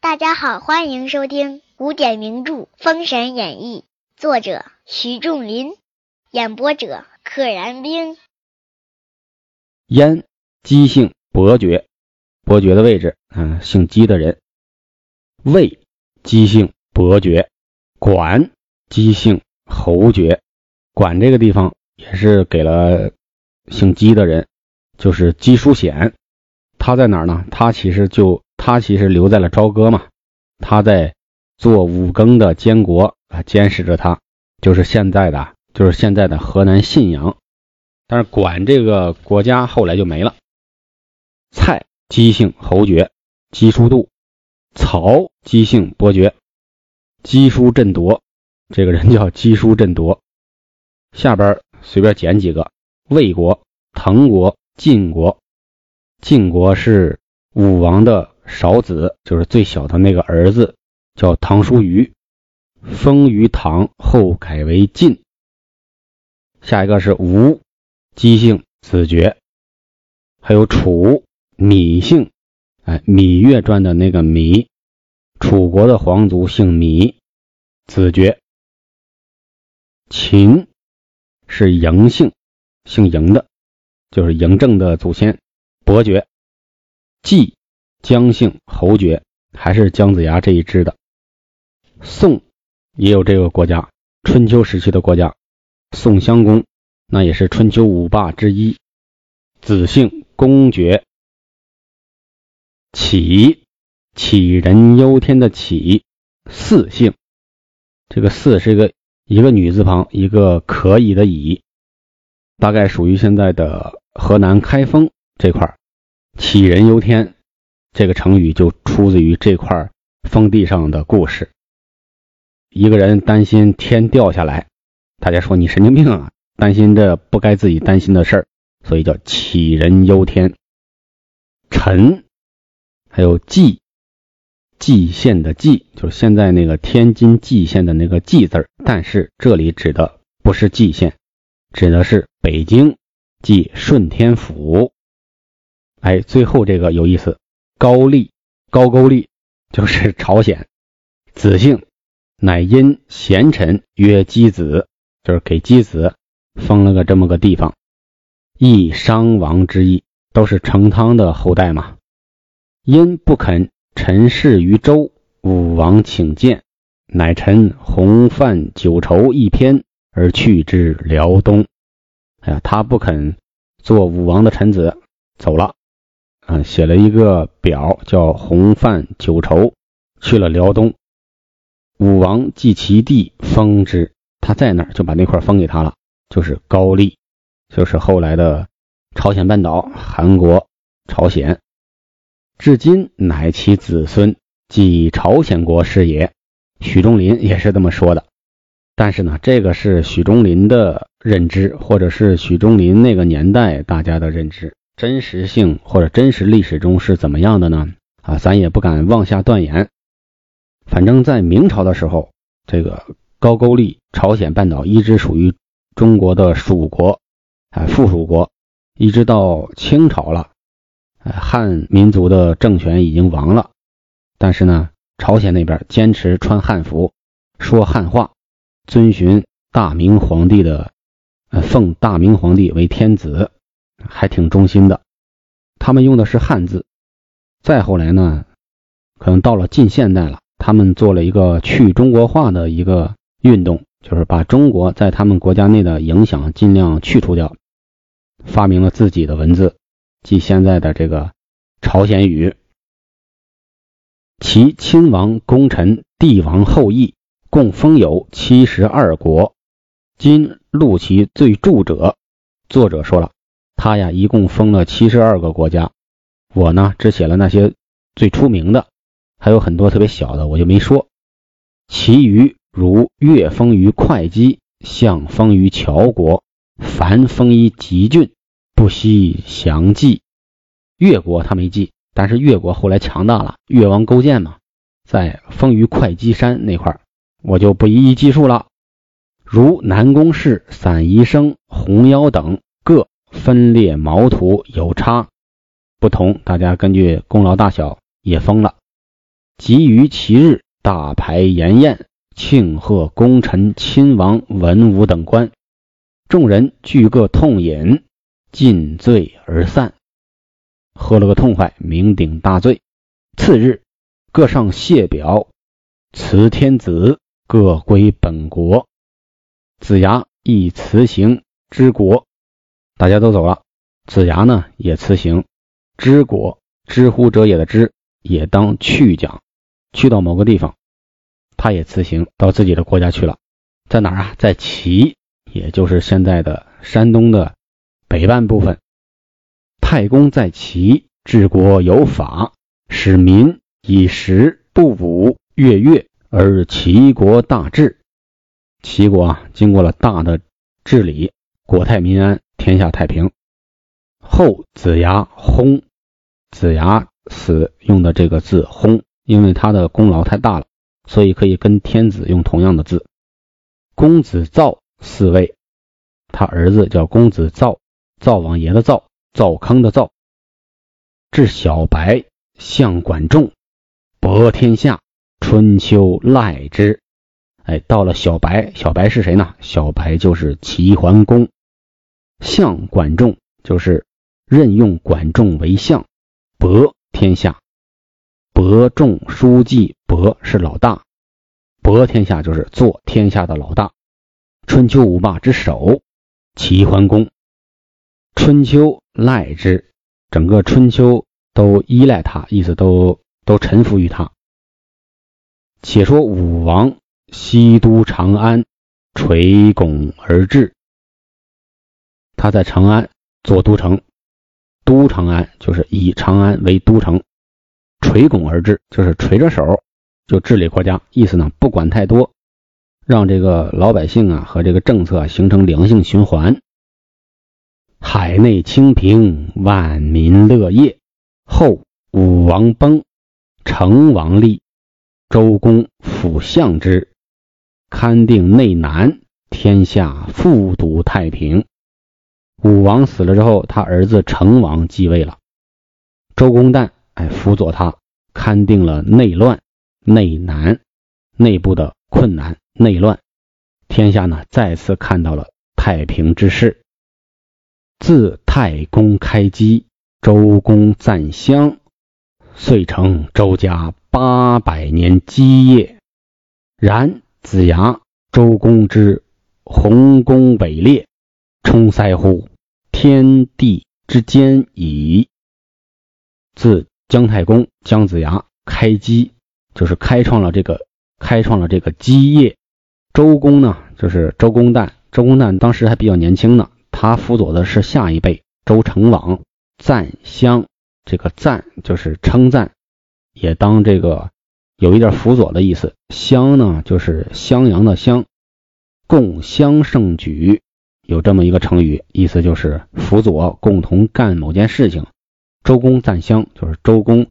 大家好，欢迎收听古典名著《封神演义》，作者徐仲林，演播者可燃冰。燕，姬姓伯爵，伯爵的位置，嗯，姓姬的人。魏，姬姓伯爵。管，姬姓侯爵。管这个地方也是给了姓姬的人，就是姬书显。他在哪儿呢？他其实就他其实留在了朝歌嘛。他在做武庚的监国啊，监视着他，就是现在的，就是现在的河南信阳。但是管这个国家后来就没了。蔡姬姓侯爵，姬叔度；曹姬姓伯爵，姬叔振铎。这个人叫姬叔振铎。下边随便捡几个：魏国、滕国、晋国。晋国是武王的少子，就是最小的那个儿子，叫唐叔虞，封于唐，后改为晋。下一个是吴。姬姓子爵，还有楚芈姓，哎，《芈月传》的那个芈，楚国的皇族姓芈，子爵。秦是嬴姓，姓嬴的，就是嬴政的祖先，伯爵。季姜姓侯爵，还是姜子牙这一支的。宋也有这个国家，春秋时期的国家，宋襄公。那也是春秋五霸之一，子姓公爵，杞杞人忧天的杞，四姓，这个四是一个一个女字旁，一个可以的以，大概属于现在的河南开封这块杞人忧天这个成语就出自于这块封地上的故事。一个人担心天掉下来，大家说你神经病啊！担心这不该自己担心的事儿，所以叫杞人忧天。陈，还有蓟，蓟县的蓟，就是现在那个天津蓟县的那个蓟字儿但是这里指的不是蓟县，指的是北京，即顺天府。哎，最后这个有意思，高丽，高句丽就是朝鲜，子姓，乃因贤臣曰箕子，就是给箕子。封了个这么个地方，亦商王之意，都是成汤的后代嘛。因不肯陈事于周，武王请见，乃臣红范九愁一篇，而去之辽东。哎呀，他不肯做武王的臣子，走了。啊，写了一个表，叫红范九愁，去了辽东。武王即其地封之，他在那儿就把那块封给他了。就是高丽，就是后来的朝鲜半岛、韩国、朝鲜，至今乃其子孙，即朝鲜国是也。许仲林也是这么说的。但是呢，这个是许仲林的认知，或者是许仲林那个年代大家的认知，真实性或者真实历史中是怎么样的呢？啊，咱也不敢妄下断言。反正，在明朝的时候，这个高句丽、朝鲜半岛一直属于。中国的属国，哎，附属国，一直到清朝了，汉民族的政权已经亡了，但是呢，朝鲜那边坚持穿汉服，说汉话，遵循大明皇帝的，呃，奉大明皇帝为天子，还挺忠心的。他们用的是汉字。再后来呢，可能到了近现代了，他们做了一个去中国化的一个运动。就是把中国在他们国家内的影响尽量去除掉，发明了自己的文字，即现在的这个朝鲜语。其亲王、功臣、帝王后裔共封有七十二国。今录其最著者，作者说了，他呀一共封了七十二个国家。我呢只写了那些最出名的，还有很多特别小的，我就没说，其余。如越封于会稽，相封于乔国，凡封于吉郡，不惜详记。越国他没记，但是越国后来强大了，越王勾践嘛，在丰腴会稽山那块儿，我就不一一记述了。如南宫氏、散宜生、红妖等各分列毛图有差不同，大家根据功劳大小也封了。即于其日，大排筵宴，庆贺功臣、亲王、文武等官，众人俱各痛饮，尽醉而散。喝了个痛快，酩酊大醉。次日，各上谢表，辞天子，各归本国。子牙亦辞行之国，大家都走了。子牙呢也辞行之国，知乎者也的知也当去讲，去到某个地方，他也辞行到自己的国家去了。在哪儿啊？在齐，也就是现在的山东的北半部分。太公在齐，治国有法，使民以时不武，月月而齐国大治。齐国啊，经过了大的治理，国泰民安，天下太平。后子牙薨，子牙死用的这个字薨，因为他的功劳太大了，所以可以跟天子用同样的字。公子造嗣位，他儿子叫公子造，灶王爷的灶。灶坑的灶，治小白相管仲，博天下，春秋赖之。哎，到了小白，小白是谁呢？小白就是齐桓公。相管仲就是任用管仲为相，博天下。伯仲书记，伯是老大，博天下就是做天下的老大。春秋五霸之首，齐桓公。春秋赖之，整个春秋都依赖他，意思都都臣服于他。且说武王西都长安，垂拱而治。他在长安做都城，都长安就是以长安为都城，垂拱而治就是垂着手就治理国家，意思呢不管太多，让这个老百姓啊和这个政策形成良性循环。海内清平，万民乐业。后武王崩，成王立，周公辅相之，勘定内南，天下复笃太平。武王死了之后，他儿子成王继位了。周公旦哎辅佐他，勘定了内乱、内难、内部的困难、内乱，天下呢再次看到了太平之势。自太公开基，周公赞襄，遂成周家八百年基业。然子牙、周公之鸿功伟烈，充塞乎天地之间矣。自姜太公、姜子牙开基，就是开创了这个开创了这个基业。周公呢，就是周公旦，周公旦当时还比较年轻呢。他辅佐的是下一辈周成王，赞襄，这个赞就是称赞，也当这个有一点辅佐的意思。襄呢就是襄阳的襄，共襄盛举，有这么一个成语，意思就是辅佐，共同干某件事情。周公赞襄就是周公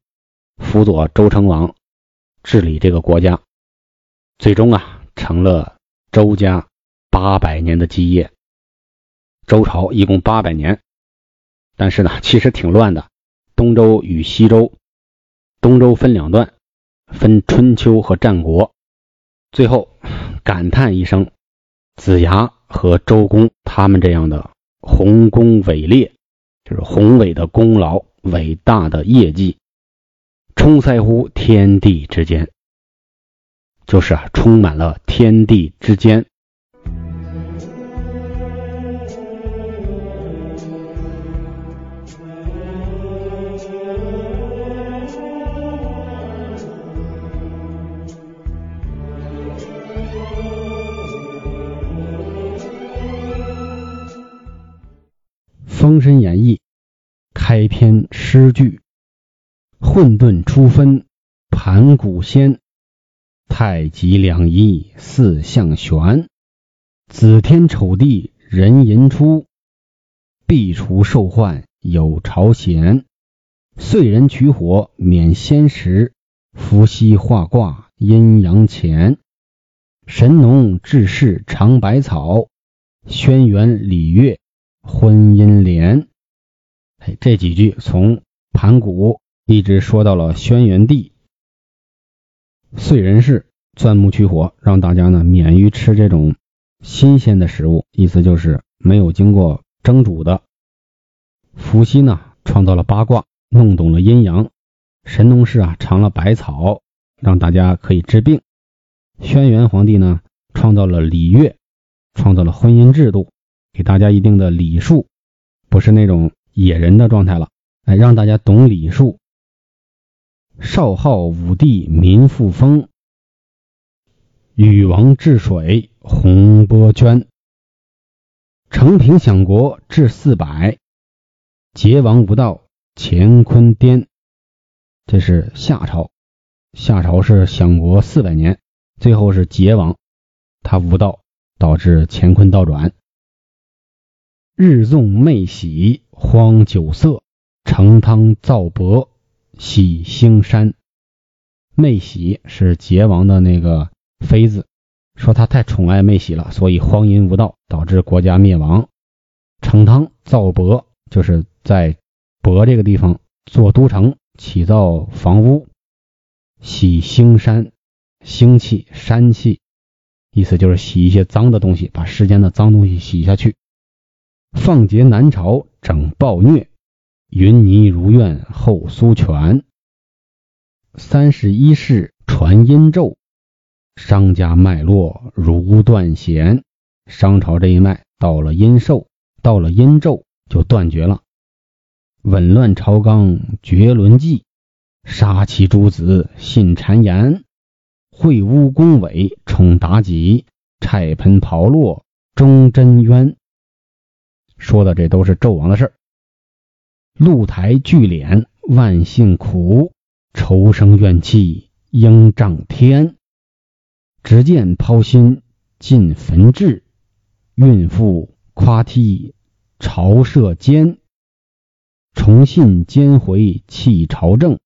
辅佐周成王治理这个国家，最终啊成了周家八百年的基业。周朝一共八百年，但是呢，其实挺乱的。东周与西周，东周分两段，分春秋和战国。最后感叹一声：子牙和周公他们这样的宏功伟烈，就是宏伟的功劳、伟大的业绩，充塞乎天地之间，就是啊，充满了天地之间。《封神演义》开篇诗句：混沌初分，盘古先；太极两仪，四象玄；子天丑地，人寅出；必除受患有朝贤；岁人取火免仙时，伏羲画卦阴阳乾。神农治世尝百草，轩辕礼乐婚姻联。哎，这几句从盘古一直说到了轩辕帝。燧人氏钻木取火，让大家呢免于吃这种新鲜的食物，意思就是没有经过蒸煮的。伏羲呢创造了八卦，弄懂了阴阳。神农氏啊尝了百草，让大家可以治病。轩辕皇帝呢，创造了礼乐，创造了婚姻制度，给大家一定的礼数，不是那种野人的状态了，哎，让大家懂礼数。少昊武帝民复丰，禹王治水洪波涓，承平享国至四百，桀王无道乾坤颠。这是夏朝，夏朝是享国四百年。最后是桀王，他无道，导致乾坤倒转。日纵昧喜荒酒色，成汤造帛喜兴山。昧喜是桀王的那个妃子，说他太宠爱昧喜了，所以荒淫无道，导致国家灭亡。成汤造帛就是在亳这个地方做都城，起造房屋。喜兴山。腥气、膻气，意思就是洗一些脏的东西，把世间的脏东西洗下去。放劫南朝整暴虐，云泥如愿后苏全。三十一世传殷纣，商家脉络如断弦。商朝这一脉到了殷寿，到了殷纣就断绝了。紊乱朝纲绝伦纪，杀其诸子信谗言。秽污宫闱宠妲己，拆盆炮落忠贞冤。说的这都是纣王的事儿。露台聚敛万姓苦，仇生怨气应仗天。执剑抛心尽焚志，孕妇夸涕朝射奸。重信奸回弃朝政。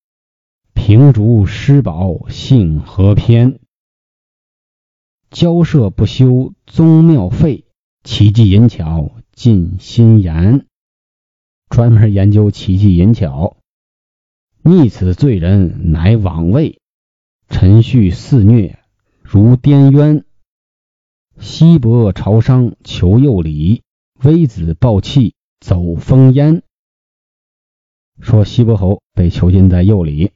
平竹失宝性何偏？交涉不休宗庙废，奇技淫巧尽心言。专门研究奇技淫巧，逆此罪人乃枉位。陈序肆虐如颠渊。西伯朝商求幼礼，微子暴气走风烟。说西伯侯被囚禁在右里。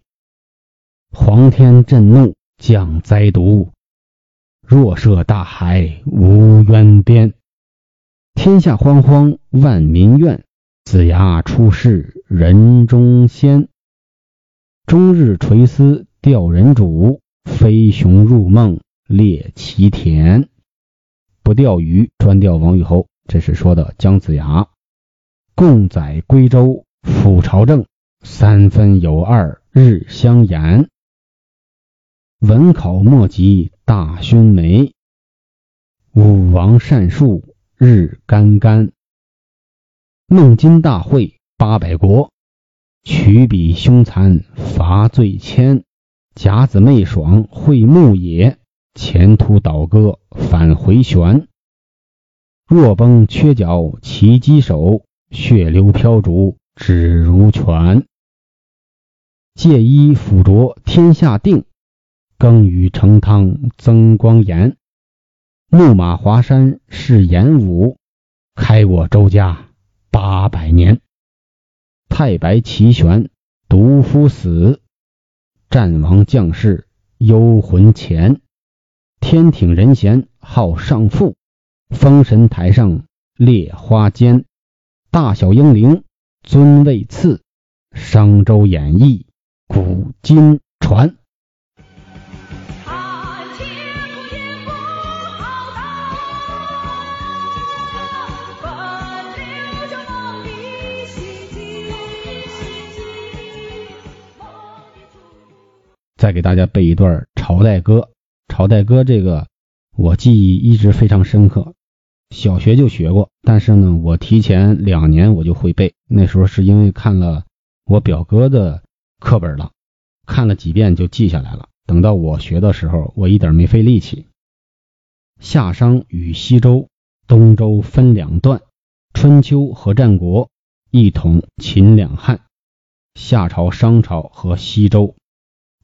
皇天震怒，降灾毒。若涉大海，无渊边。天下惶惶，万民怨。子牙出世，人中仙。终日垂丝，钓人主。飞熊入梦，猎其田。不钓鱼，专钓王玉侯。这是说的姜子牙。共载归舟，辅朝政。三分有二，日相延。文考莫及大勋梅，武王善术日干干。孟津大会八百国，取彼凶残罚罪千。甲子昧爽会牧野，前途倒戈返回旋。若崩缺角其击手，血流飘竹指如泉。借衣辅着天下定。耕雨成汤增光颜，怒马华山是演武，开我周家八百年。太白齐玄独夫死，战王将士幽魂前。天挺人贤好上父，封神台上列花间。大小英灵尊位次，商周演义古今传。再给大家背一段朝代歌。朝代歌这个我记忆一直非常深刻，小学就学过，但是呢，我提前两年我就会背。那时候是因为看了我表哥的课本了，看了几遍就记下来了。等到我学的时候，我一点没费力气。夏商与西周、东周分两段，春秋和战国一统秦两汉，夏朝、商朝和西周，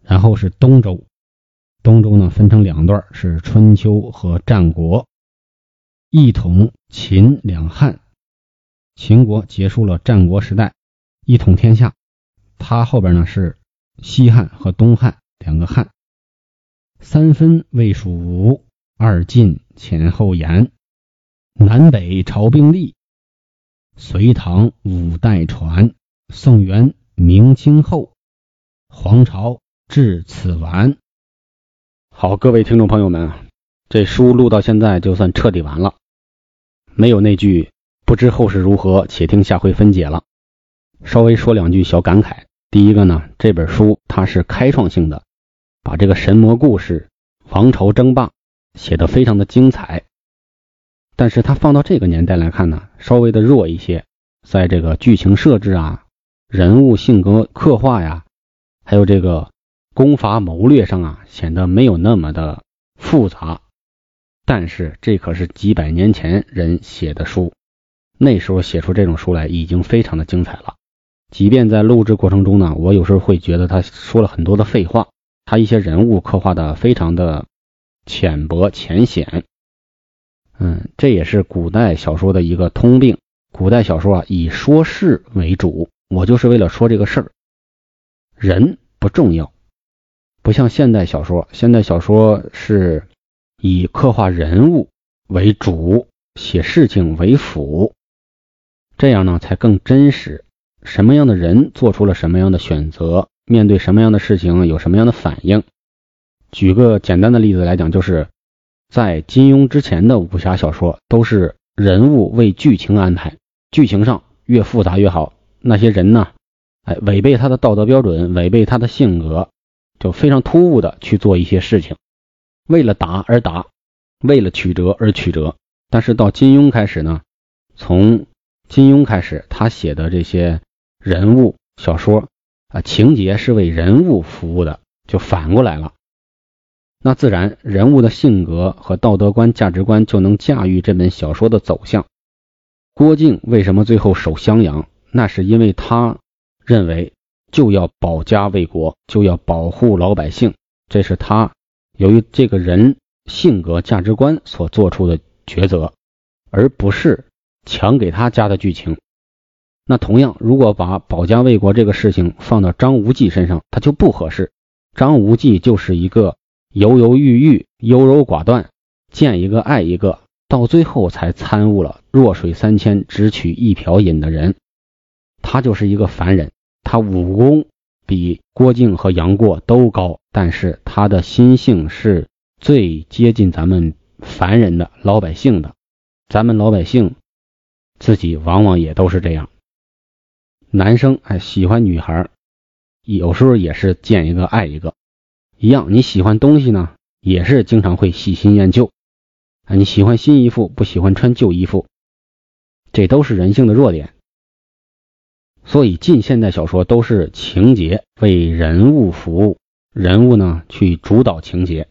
然后是东周。东周呢分成两段，是春秋和战国，一统秦两汉。秦国结束了战国时代，一统天下。它后边呢是西汉和东汉两个汉。三分魏蜀吴，二晋前后延，南北朝并立，隋唐五代传，宋元明清后，皇朝至此完。好，各位听众朋友们，这书录到现在就算彻底完了，没有那句不知后事如何，且听下回分解了。稍微说两句小感慨。第一个呢，这本书它是开创性的。把这个神魔故事、王朝争霸写得非常的精彩，但是它放到这个年代来看呢，稍微的弱一些，在这个剧情设置啊、人物性格刻画呀，还有这个攻伐谋略上啊，显得没有那么的复杂。但是这可是几百年前人写的书，那时候写出这种书来已经非常的精彩了。即便在录制过程中呢，我有时候会觉得他说了很多的废话。他一些人物刻画的非常的浅薄浅显，嗯，这也是古代小说的一个通病。古代小说啊，以说事为主，我就是为了说这个事儿，人不重要，不像现代小说，现代小说是以刻画人物为主，写事情为辅，这样呢才更真实。什么样的人做出了什么样的选择？面对什么样的事情有什么样的反应？举个简单的例子来讲，就是在金庸之前的武侠小说都是人物为剧情安排，剧情上越复杂越好。那些人呢，哎，违背他的道德标准，违背他的性格，就非常突兀的去做一些事情，为了打而打，为了曲折而曲折。但是到金庸开始呢，从金庸开始，他写的这些人物小说。啊，情节是为人物服务的，就反过来了。那自然人物的性格和道德观、价值观就能驾驭这本小说的走向。郭靖为什么最后守襄阳？那是因为他认为就要保家卫国，就要保护老百姓，这是他由于这个人性格、价值观所做出的抉择，而不是强给他加的剧情。那同样，如果把保家卫国这个事情放到张无忌身上，他就不合适。张无忌就是一个犹犹豫豫、优柔寡断，见一个爱一个，到最后才参悟了“弱水三千，只取一瓢饮”的人。他就是一个凡人，他武功比郭靖和杨过都高，但是他的心性是最接近咱们凡人的老百姓的。咱们老百姓自己往往也都是这样。男生哎喜欢女孩，有时候也是见一个爱一个，一样。你喜欢东西呢，也是经常会喜新厌旧啊。你喜欢新衣服，不喜欢穿旧衣服，这都是人性的弱点。所以近现代小说都是情节为人物服务，人物呢去主导情节。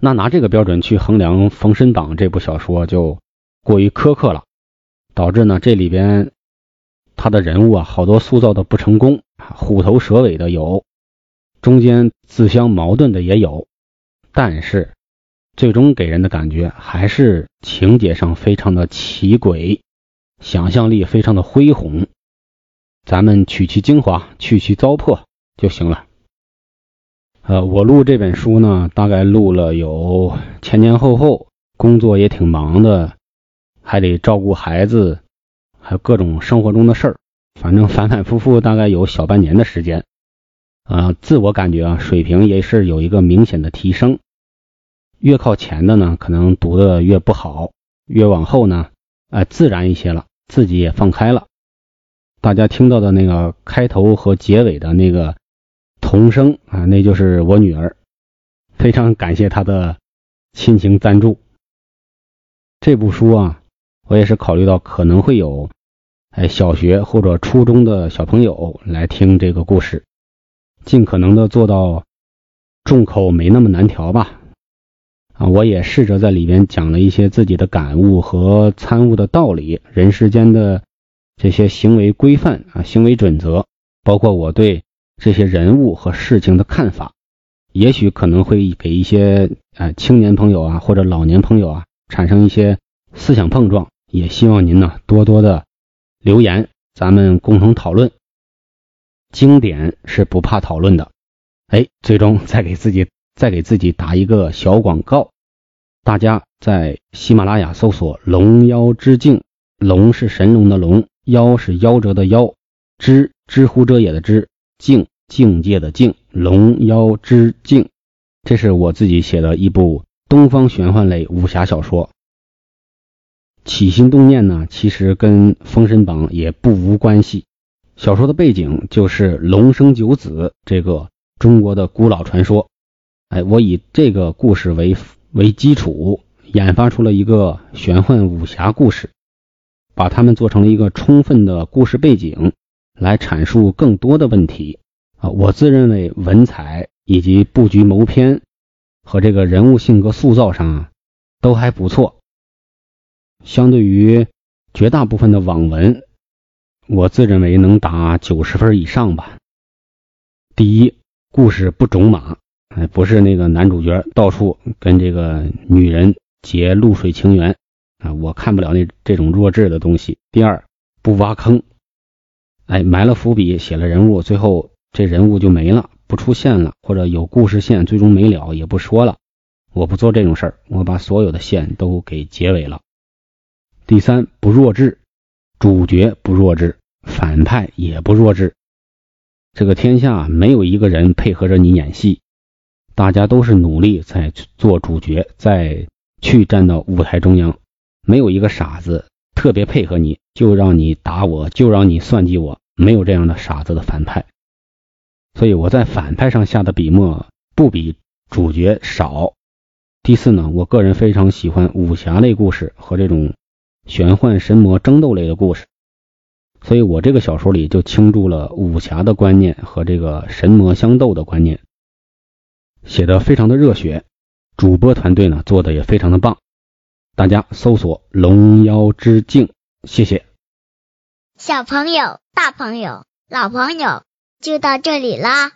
那拿这个标准去衡量《封神榜》这部小说就过于苛刻了，导致呢这里边。他的人物啊，好多塑造的不成功，虎头蛇尾的有，中间自相矛盾的也有，但是最终给人的感觉还是情节上非常的奇诡，想象力非常的恢宏。咱们取其精华，去其糟粕就行了。呃，我录这本书呢，大概录了有前前后后，工作也挺忙的，还得照顾孩子。还有各种生活中的事儿，反正反反复复大概有小半年的时间，啊，自我感觉啊水平也是有一个明显的提升。越靠前的呢，可能读的越不好；越往后呢，哎，自然一些了，自己也放开了。大家听到的那个开头和结尾的那个童声啊，那就是我女儿，非常感谢她的亲情赞助。这部书啊。我也是考虑到可能会有哎小学或者初中的小朋友来听这个故事，尽可能的做到众口没那么难调吧。啊，我也试着在里边讲了一些自己的感悟和参悟的道理，人世间的这些行为规范啊，行为准则，包括我对这些人物和事情的看法，也许可能会给一些啊青年朋友啊或者老年朋友啊产生一些思想碰撞，也希望您呢多多的留言，咱们共同讨论。经典是不怕讨论的，哎，最终再给自己。再给自己打一个小广告，大家在喜马拉雅搜索“龙妖之境”，龙是神龙的龙，妖是夭折的夭，知知乎者也的知，境境界的境，龙妖之境，这是我自己写的一部东方玄幻类武侠小说。起心动念呢，其实跟《封神榜》也不无关系。小说的背景就是龙生九子这个中国的古老传说。哎，我以这个故事为为基础，研发出了一个玄幻武侠故事，把它们做成了一个充分的故事背景，来阐述更多的问题啊。我自认为文采以及布局谋篇和这个人物性格塑造上啊，都还不错。相对于绝大部分的网文，我自认为能打九十分以上吧。第一，故事不种马。哎，不是那个男主角到处跟这个女人结露水情缘啊，我看不了那这种弱智的东西。第二，不挖坑，哎，埋了伏笔，写了人物，最后这人物就没了，不出现了，或者有故事线最终没了，也不说了。我不做这种事儿，我把所有的线都给结尾了。第三，不弱智，主角不弱智，反派也不弱智。这个天下没有一个人配合着你演戏。大家都是努力在做主角，在去站到舞台中央，没有一个傻子特别配合你，就让你打我，就让你算计我，没有这样的傻子的反派。所以我在反派上下的笔墨不比主角少。第四呢，我个人非常喜欢武侠类故事和这种玄幻神魔争斗类的故事，所以我这个小说里就倾注了武侠的观念和这个神魔相斗的观念。写的非常的热血，主播团队呢做的也非常的棒，大家搜索“龙妖之境”，谢谢。小朋友、大朋友、老朋友，就到这里啦。